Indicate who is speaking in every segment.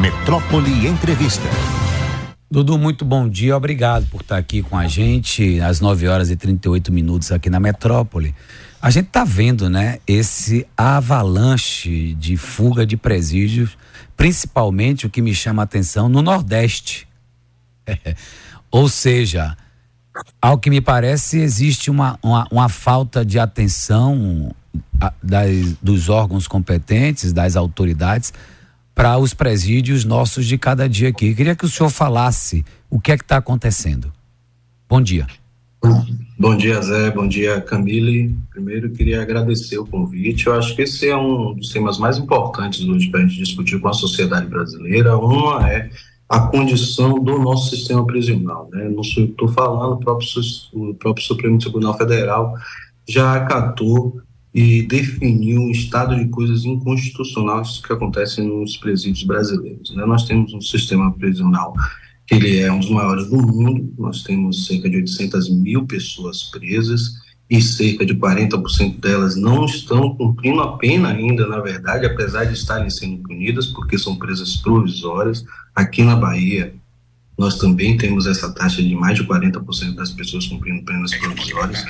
Speaker 1: Metrópole Entrevista.
Speaker 2: Dudu, muito bom dia, obrigado por estar aqui com a gente às 9 horas e 38 minutos aqui na Metrópole. A gente está vendo, né, esse avalanche de fuga de presídios, principalmente o que me chama a atenção no Nordeste. Ou seja, ao que me parece, existe uma, uma, uma falta de atenção das, dos órgãos competentes, das autoridades, para os presídios nossos de cada dia aqui. queria que o senhor falasse o que é que está acontecendo. Bom dia.
Speaker 3: Bom dia, Zé. Bom dia, Camille. Primeiro, queria agradecer o convite. Eu acho que esse é um dos temas mais importantes hoje para a gente discutir com a sociedade brasileira. Uma é a condição do nosso sistema prisional. Né? Não estou falando, o próprio, o próprio Supremo Tribunal Federal já acatou e definiu um estado de coisas inconstitucionais que acontecem nos presídios brasileiros. Né? Nós temos um sistema prisional que ele é um dos maiores do mundo, nós temos cerca de 800 mil pessoas presas e cerca de 40% delas não estão cumprindo a pena ainda, na verdade, apesar de estarem sendo punidas, porque são presas provisórias. Aqui na Bahia, nós também temos essa taxa de mais de 40% das pessoas cumprindo penas provisórias.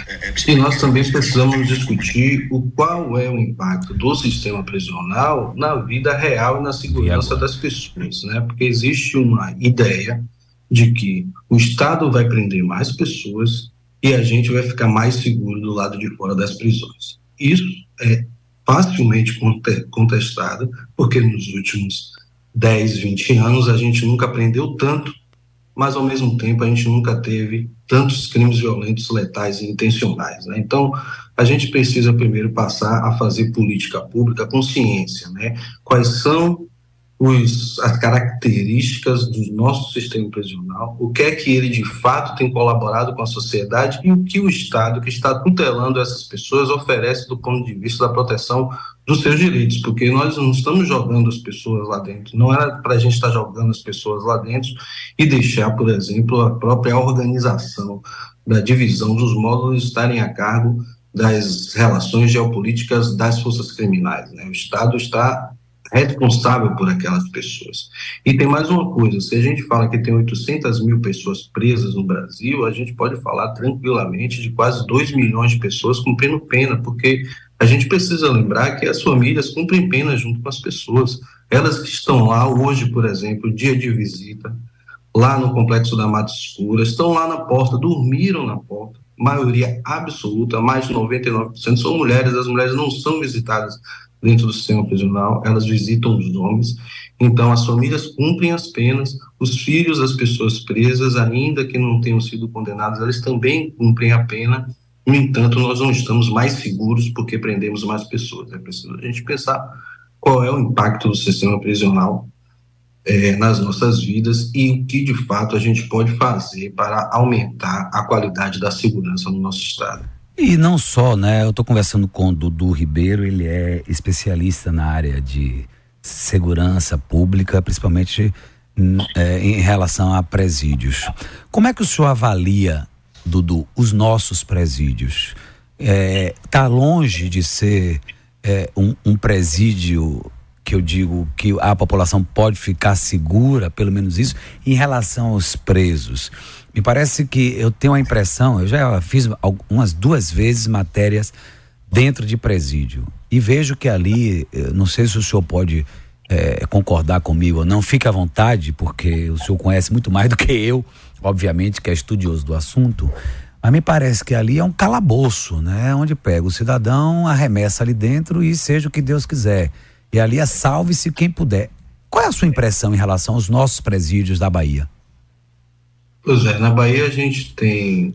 Speaker 3: E nós também precisamos discutir o qual é o impacto do sistema prisional na vida real e na segurança das pessoas, né? Porque existe uma ideia de que o Estado vai prender mais pessoas e a gente vai ficar mais seguro do lado de fora das prisões. Isso é facilmente contestado, porque nos últimos 10, 20 anos a gente nunca aprendeu tanto mas ao mesmo tempo a gente nunca teve tantos crimes violentos, letais e intencionais. Né? Então, a gente precisa primeiro passar a fazer política pública com ciência, né? Quais são os, as características do nosso sistema prisional, o que é que ele de fato tem colaborado com a sociedade e o que o Estado, que está tutelando essas pessoas, oferece do ponto de vista da proteção dos seus direitos, porque nós não estamos jogando as pessoas lá dentro, não era para a gente estar jogando as pessoas lá dentro e deixar, por exemplo, a própria organização da divisão dos módulos estarem a cargo das relações geopolíticas das forças criminais. Né? O Estado está responsável por aquelas pessoas. E tem mais uma coisa: se a gente fala que tem 800 mil pessoas presas no Brasil, a gente pode falar tranquilamente de quase 2 milhões de pessoas cumprindo pena, porque a gente precisa lembrar que as famílias cumprem pena junto com as pessoas. Elas que estão lá hoje, por exemplo, dia de visita, lá no complexo da Mata Escura, estão lá na porta, dormiram na porta, maioria absoluta, mais de 99% são mulheres, as mulheres não são visitadas dentro do sistema prisional, elas visitam os homens. Então, as famílias cumprem as penas, os filhos das pessoas presas, ainda que não tenham sido condenados, eles também cumprem a pena. No entanto, nós não estamos mais seguros porque prendemos mais pessoas. É preciso a gente pensar qual é o impacto do sistema prisional é, nas nossas vidas e o que de fato a gente pode fazer para aumentar a qualidade da segurança no nosso estado.
Speaker 2: E não só, né? Eu estou conversando com o Dudu Ribeiro, ele é especialista na área de segurança pública, principalmente é, em relação a presídios. Como é que o senhor avalia, Dudu, os nossos presídios? Está é, longe de ser é, um, um presídio que eu digo que a população pode ficar segura, pelo menos isso, em relação aos presos. Me parece que eu tenho a impressão, eu já fiz algumas duas vezes matérias dentro de presídio e vejo que ali, não sei se o senhor pode é, concordar comigo ou não, fique à vontade, porque o senhor conhece muito mais do que eu, obviamente, que é estudioso do assunto, mas me parece que ali é um calabouço, né? Onde pega o cidadão, arremessa ali dentro e seja o que Deus quiser. E ali é salve-se quem puder. Qual é a sua impressão em relação aos nossos presídios da Bahia?
Speaker 3: Pois é, na Bahia a gente tem,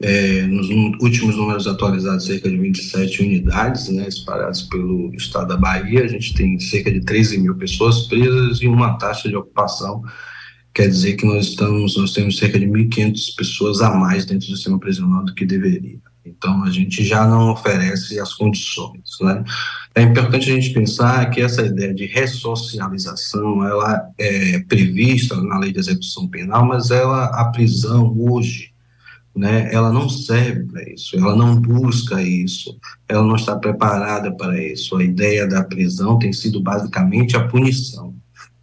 Speaker 3: é, nos últimos números atualizados, cerca de 27 unidades né, espalhadas pelo estado da Bahia. A gente tem cerca de 13 mil pessoas presas e uma taxa de ocupação. Quer dizer que nós, estamos, nós temos cerca de 1.500 pessoas a mais dentro do sistema prisional do que deveria. Então, a gente já não oferece as condições. Né? É importante a gente pensar que essa ideia de ressocialização, ela é prevista na lei de execução penal, mas ela, a prisão hoje, né, ela não serve para isso, ela não busca isso, ela não está preparada para isso. A ideia da prisão tem sido basicamente a punição.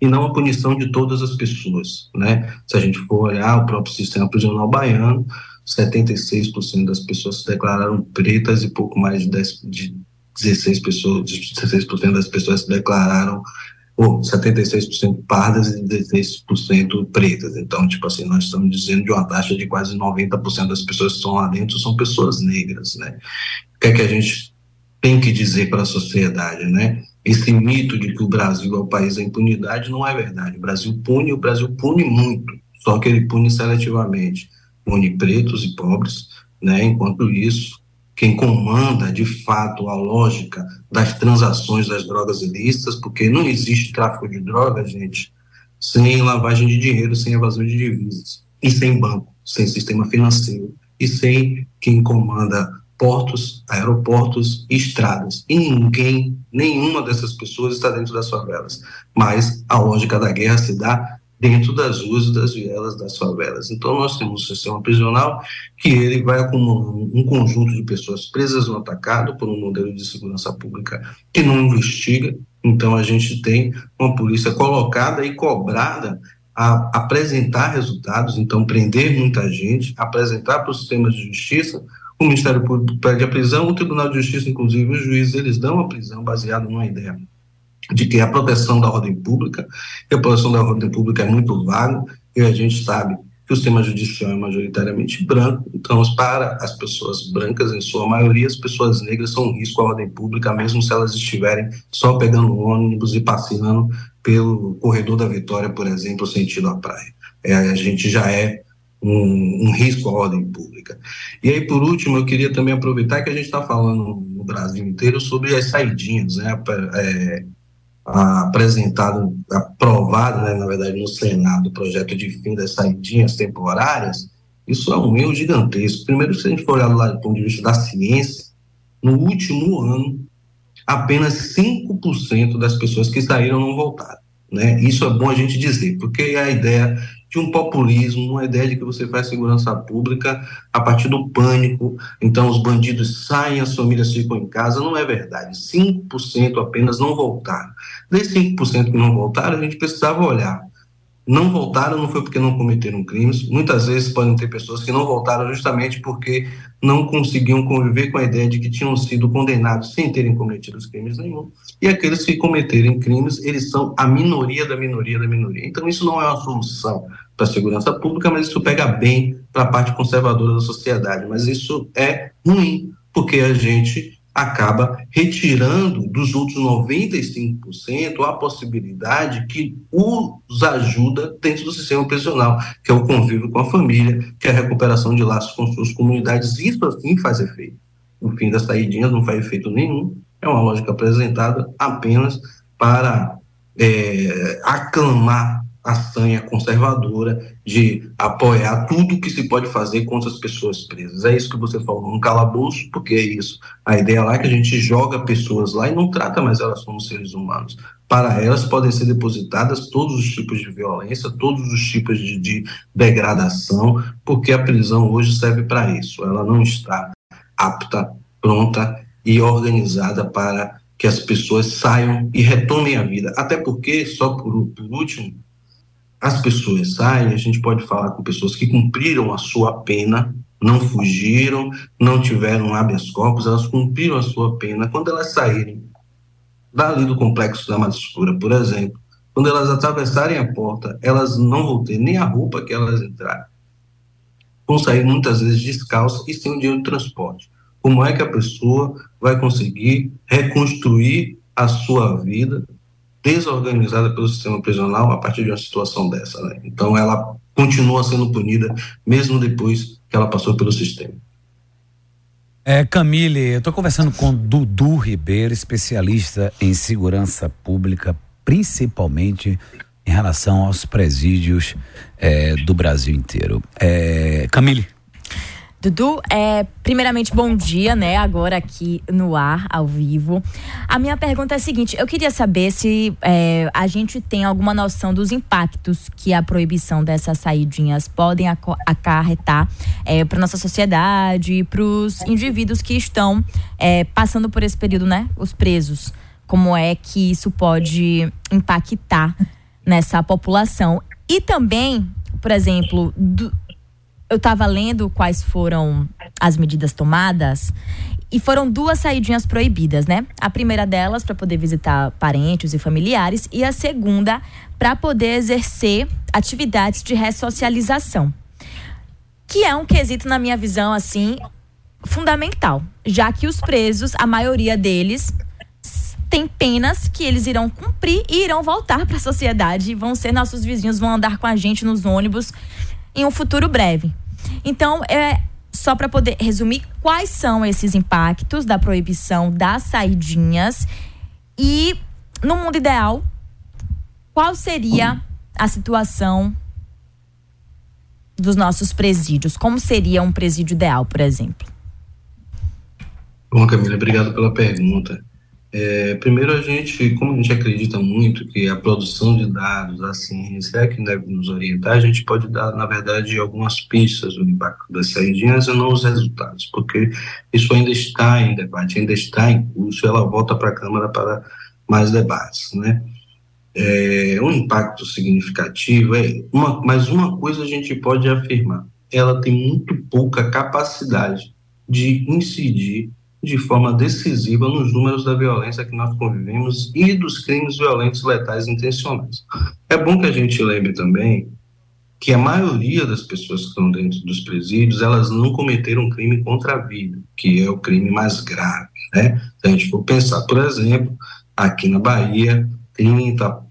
Speaker 3: E não a punição de todas as pessoas, né? Se a gente for olhar o próprio sistema prisional baiano, 76% das pessoas se declararam pretas e pouco mais de, 10, de 16 pessoas, 16% das pessoas se declararam ou 76% pardas e 16% pretas. Então, tipo assim, nós estamos dizendo de uma taxa de quase 90% das pessoas que estão lá dentro são pessoas negras, né? O que é que a gente tem que dizer para a sociedade, né? Esse mito de que o Brasil é o país da impunidade não é verdade. O Brasil pune, o Brasil pune muito, só que ele pune seletivamente. Pune pretos e pobres, né? Enquanto isso, quem comanda de fato a lógica das transações das drogas ilícitas, porque não existe tráfico de drogas, gente, sem lavagem de dinheiro, sem evasão de divisas, e sem banco, sem sistema financeiro, e sem quem comanda portos, aeroportos e estradas. E ninguém, nenhuma dessas pessoas está dentro das favelas. Mas a lógica da guerra se dá dentro das ruas das vielas das favelas. Então, nós temos um sistema prisional que ele vai acumulando um conjunto de pessoas presas no atacado por um modelo de segurança pública que não investiga. Então, a gente tem uma polícia colocada e cobrada a apresentar resultados, então prender muita gente, apresentar para o sistema de justiça o Ministério Público pede a prisão, o Tribunal de Justiça, inclusive, os juízes, eles dão a prisão baseado numa ideia de que a proteção da ordem pública, e a proteção da ordem pública é muito vaga, e a gente sabe que o sistema judicial é majoritariamente branco, então para as pessoas brancas, em sua maioria, as pessoas negras são um risco à ordem pública, mesmo se elas estiverem só pegando ônibus e passeando pelo corredor da Vitória, por exemplo, sentido à praia. É, a gente já é um, um, risco à ordem pública. E aí, por último, eu queria também aproveitar que a gente está falando no Brasil inteiro sobre as saidinhas, né? É, apresentado, aprovado, né, na verdade, no Senado, o projeto de fim das saidinhas temporárias, isso é um erro gigantesco. Primeiro, se a gente for olhar do ponto de vista da ciência, no último ano, apenas 5% das pessoas que saíram não voltaram. Né? Isso é bom a gente dizer, porque é a ideia de um populismo, uma ideia de que você faz segurança pública a partir do pânico, então os bandidos saem, as famílias ficam em casa, não é verdade. 5% apenas não voltaram. Desses 5% que não voltaram, a gente precisava olhar não voltaram não foi porque não cometeram crimes. Muitas vezes podem ter pessoas que não voltaram justamente porque não conseguiam conviver com a ideia de que tinham sido condenados sem terem cometido crimes nenhum. E aqueles que cometerem crimes, eles são a minoria da minoria da minoria. Então isso não é uma solução para a segurança pública, mas isso pega bem para a parte conservadora da sociedade. Mas isso é ruim, porque a gente acaba retirando dos outros 95% a possibilidade que os ajuda dentro do sistema prisional, que é o convívio com a família, que é a recuperação de laços com suas comunidades. Isso assim faz efeito. O fim das saídinhas não faz efeito nenhum, é uma lógica apresentada apenas para é, aclamar a sanha conservadora de apoiar tudo que se pode fazer contra as pessoas presas. É isso que você falou, um calabouço, porque é isso. A ideia lá é que a gente joga pessoas lá e não trata mais elas como seres humanos. Para elas podem ser depositadas todos os tipos de violência, todos os tipos de, de degradação, porque a prisão hoje serve para isso. Ela não está apta, pronta e organizada para que as pessoas saiam e retomem a vida. Até porque, só por, por último, as pessoas saem, a gente pode falar com pessoas que cumpriram a sua pena, não fugiram, não tiveram habeas corpus, elas cumpriram a sua pena. Quando elas saírem dali do complexo da Escura, por exemplo, quando elas atravessarem a porta, elas não vão ter nem a roupa que elas entraram. Vão sair muitas vezes descalças e sem o dinheiro de transporte. Como é que a pessoa vai conseguir reconstruir a sua vida desorganizada pelo sistema prisional a partir de uma situação dessa. Né? Então, ela continua sendo punida mesmo depois que ela passou pelo sistema.
Speaker 2: É, Camille, eu estou conversando com Dudu Ribeiro, especialista em segurança pública, principalmente em relação aos presídios é, do Brasil inteiro. É, Camille.
Speaker 4: Dudu, é, primeiramente, bom dia, né? Agora aqui no ar, ao vivo. A minha pergunta é a seguinte: eu queria saber se é, a gente tem alguma noção dos impactos que a proibição dessas saídinhas podem acarretar é, para nossa sociedade, para os indivíduos que estão é, passando por esse período, né? Os presos. Como é que isso pode impactar nessa população. E também, por exemplo, do, eu estava lendo quais foram as medidas tomadas e foram duas saidinhas proibidas, né? A primeira delas para poder visitar parentes e familiares e a segunda para poder exercer atividades de ressocialização. Que é um quesito na minha visão assim fundamental, já que os presos, a maioria deles tem penas que eles irão cumprir e irão voltar para a sociedade, vão ser nossos vizinhos, vão andar com a gente nos ônibus em um futuro breve. Então, é só para poder resumir quais são esses impactos da proibição das saidinhas e no mundo ideal, qual seria a situação dos nossos presídios? Como seria um presídio ideal, por exemplo?
Speaker 3: Bom, Camila, obrigado pela pergunta. É, primeiro, a gente, como a gente acredita muito que a produção de dados, a ciência é que deve nos orientar, a gente pode dar, na verdade, algumas pistas do impacto das saídinhas e não os resultados, porque isso ainda está em debate, ainda está em curso, ela volta para a Câmara para mais debates, né? É, um impacto significativo é uma, mas uma coisa a gente pode afirmar, ela tem muito pouca capacidade de incidir de forma decisiva nos números da violência que nós convivemos e dos crimes violentos letais intencionais. É bom que a gente lembre também que a maioria das pessoas que estão dentro dos presídios, elas não cometeram crime contra a vida, que é o crime mais grave, né? Se a gente for pensar, por exemplo, aqui na Bahia, 30,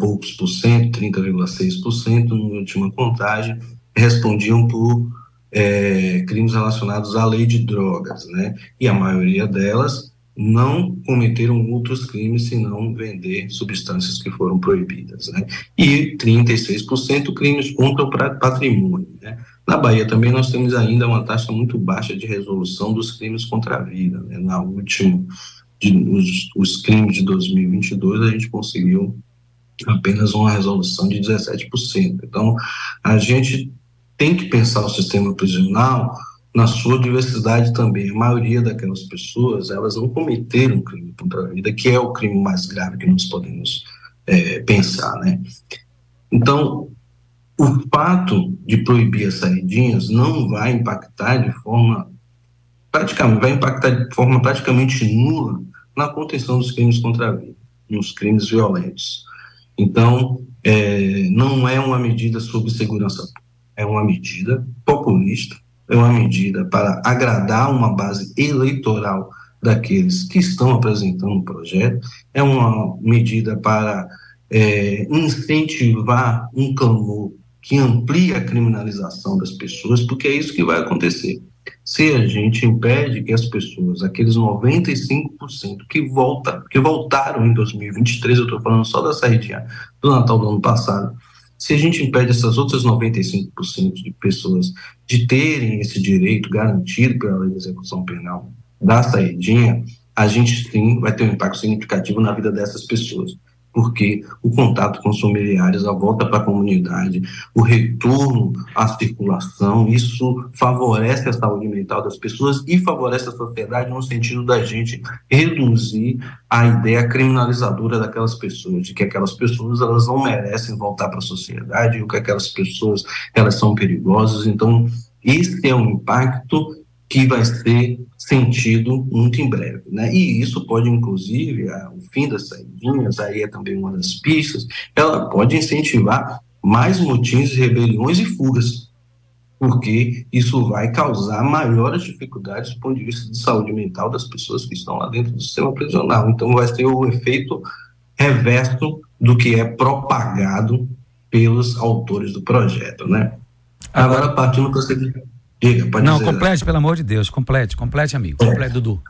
Speaker 3: poucos por cento, 30,6% na última contagem, respondiam por é, crimes relacionados à lei de drogas, né? E a maioria delas não cometeram outros crimes senão vender substâncias que foram proibidas, né? E 36% crimes contra o patrimônio, né? Na Bahia também nós temos ainda uma taxa muito baixa de resolução dos crimes contra a vida, né? Na última, de, os, os crimes de 2022 a gente conseguiu apenas uma resolução de 17%. Então, a gente tem que pensar o sistema prisional na sua diversidade também. A maioria daquelas pessoas, elas não cometeram crime contra a vida, que é o crime mais grave que nós podemos é, pensar, né? Então, o fato de proibir as saidinhas não vai impactar de forma praticamente vai impactar de forma praticamente nula na contenção dos crimes contra a vida, nos crimes violentos. Então, é, não é uma medida sobre segurança pública é uma medida populista, é uma medida para agradar uma base eleitoral daqueles que estão apresentando o projeto, é uma medida para é, incentivar um clamor que amplie a criminalização das pessoas, porque é isso que vai acontecer. Se a gente impede que as pessoas, aqueles 95% que volta, que voltaram em 2023, eu estou falando só da saída do Natal do ano passado, se a gente impede essas outras 95% de pessoas de terem esse direito garantido pela lei de execução penal da saidinha, a gente sim vai ter um impacto significativo na vida dessas pessoas porque o contato com os familiares, a volta para a comunidade, o retorno à circulação, isso favorece a saúde mental das pessoas e favorece a sociedade no sentido da gente reduzir a ideia criminalizadora daquelas pessoas, de que aquelas pessoas elas não merecem voltar para a sociedade, ou que aquelas pessoas elas são perigosas. Então, esse é um impacto que vai ser sentido muito em breve. Né? E isso pode, inclusive, o fim das saidinhas, aí é também uma das pistas, ela pode incentivar mais motins, rebeliões e fugas, porque isso vai causar maiores dificuldades do ponto de vista de saúde mental das pessoas que estão lá dentro do sistema prisional. Então, vai ter o efeito reverso do que é propagado pelos autores do projeto, né? Agora, partindo para o
Speaker 2: Diga, pode Não, dizer. complete, pelo amor de Deus, complete, complete, amigo. É. Complete, Dudu.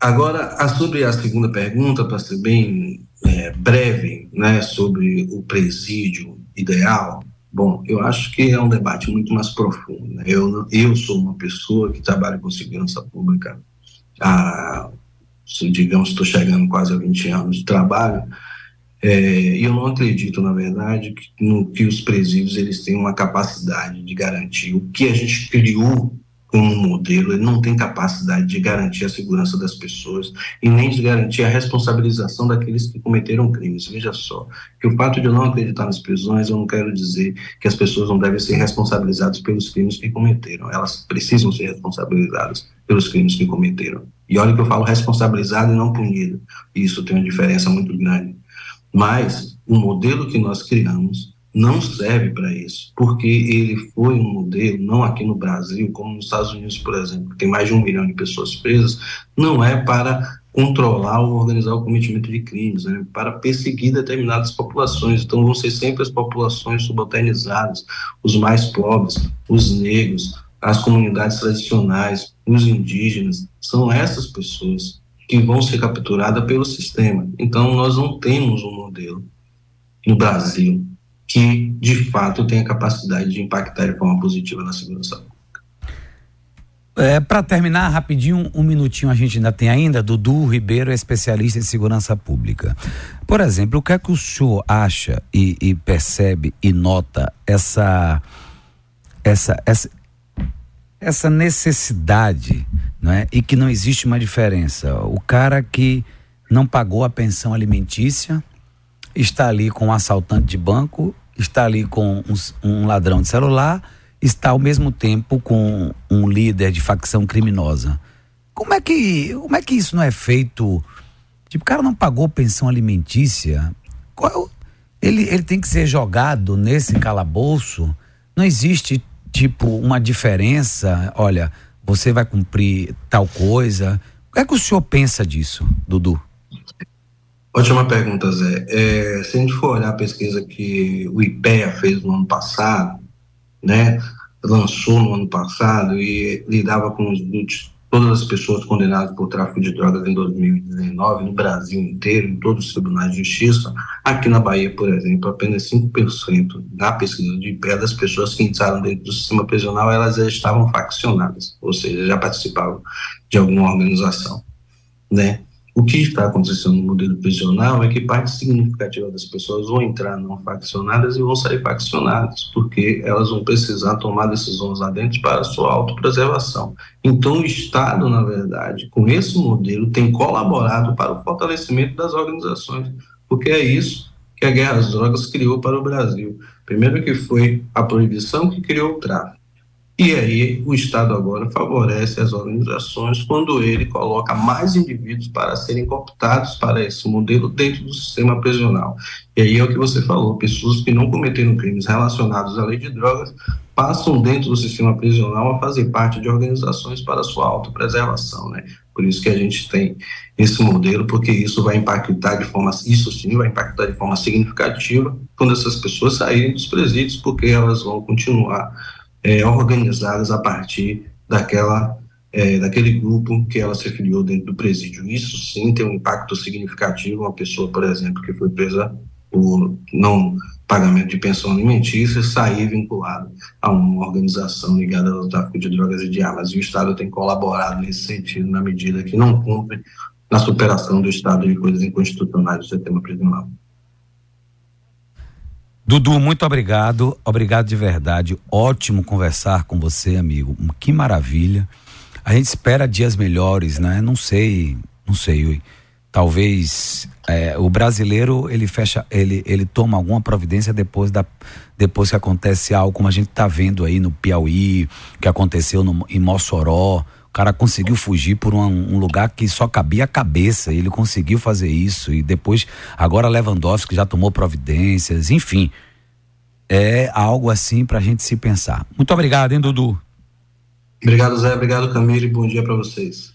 Speaker 3: Agora, sobre a segunda pergunta, para ser bem é, breve, né, sobre o presídio ideal, bom, eu acho que é um debate muito mais profundo. Né? Eu, eu sou uma pessoa que trabalha com segurança pública há, digamos, estou chegando quase a 20 anos de trabalho, é, eu não acredito, na verdade, que, no, que os presídios eles têm uma capacidade de garantir o que a gente criou como modelo, ele não tem capacidade de garantir a segurança das pessoas e nem de garantir a responsabilização daqueles que cometeram crimes. Veja só, que o fato de eu não acreditar nas prisões, eu não quero dizer que as pessoas não devem ser responsabilizadas pelos crimes que cometeram. Elas precisam ser responsabilizadas pelos crimes que cometeram. E olha que eu falo responsabilizado e não punido. Isso tem uma diferença muito grande. Mas o modelo que nós criamos não serve para isso, porque ele foi um modelo, não aqui no Brasil, como nos Estados Unidos, por exemplo, que tem mais de um milhão de pessoas presas, não é para controlar ou organizar o cometimento de crimes, né, para perseguir determinadas populações. Então, vão ser sempre as populações subalternizadas, os mais pobres, os negros, as comunidades tradicionais, os indígenas. São essas pessoas que vão ser capturadas pelo sistema. Então, nós não temos um modelo no Brasil que, de fato, tenha capacidade de impactar de forma positiva na segurança pública.
Speaker 2: É, Para terminar, rapidinho, um minutinho a gente ainda tem ainda. Dudu Ribeiro é especialista em segurança pública. Por exemplo, o que é que o senhor acha e, e percebe e nota essa, essa, essa, essa necessidade, né? E que não existe uma diferença. O cara que não pagou a pensão alimentícia está ali com um assaltante de banco está ali com um, um ladrão de celular, está ao mesmo tempo com um líder de facção criminosa. Como é que, como é que isso não é feito? Tipo, o cara não pagou pensão alimentícia. Qual, é ele, ele tem que ser jogado nesse calabouço. Não existe, tipo, uma diferença. Olha, você vai cumprir tal coisa. O que é que o senhor pensa disso, Dudu?
Speaker 3: Ótima pergunta, Zé. É, se a gente for olhar a pesquisa que o IPEA fez no ano passado, né, lançou no ano passado e lidava com os, todas as pessoas condenadas por tráfico de drogas em 2019, no Brasil inteiro, em todos os tribunais de justiça, aqui na Bahia, por exemplo, apenas 5% na pesquisa de IPEA das pessoas que entraram dentro do sistema prisional, elas já estavam faccionadas, ou seja, já participavam de alguma organização, né? O que está acontecendo no modelo prisional é que parte significativa das pessoas vão entrar não faccionadas e vão sair faccionadas, porque elas vão precisar tomar decisões lá dentro para sua autopreservação. Então, o Estado, na verdade, com esse modelo, tem colaborado para o fortalecimento das organizações, porque é isso que a guerra às drogas criou para o Brasil. Primeiro que foi a proibição que criou o tráfico. E aí o Estado agora favorece as organizações quando ele coloca mais indivíduos para serem cooptados para esse modelo dentro do sistema prisional. E aí é o que você falou, pessoas que não cometeram crimes relacionados à lei de drogas passam dentro do sistema prisional a fazer parte de organizações para sua autopreservação, né? Por isso que a gente tem esse modelo, porque isso vai impactar de forma, isso sim vai impactar de forma significativa quando essas pessoas saírem dos presídios, porque elas vão continuar é, organizadas a partir daquela é, daquele grupo que ela se criou dentro do presídio. Isso sim tem um impacto significativo. Uma pessoa, por exemplo, que foi presa por não pagamento de pensão alimentícia sair vinculado a uma organização ligada ao tráfico de drogas e de armas. E o Estado tem colaborado nesse sentido, na medida que não cumpre na superação do estado de coisas inconstitucionais do sistema prisional.
Speaker 2: Dudu, muito obrigado. Obrigado de verdade. Ótimo conversar com você, amigo. Que maravilha. A gente espera dias melhores, né? Não sei, não sei. Talvez é, o brasileiro ele fecha, ele, ele toma alguma providência depois da depois que acontece algo como a gente está vendo aí no Piauí, que aconteceu no, em Mossoró. Cara conseguiu fugir por um, um, lugar que só cabia a cabeça. Ele conseguiu fazer isso. E depois, agora Lewandowski já tomou providências. Enfim, é algo assim para a gente se pensar. Muito obrigado, hein, Dudu?
Speaker 3: Obrigado, Zé. Obrigado, Camille. Bom dia para vocês.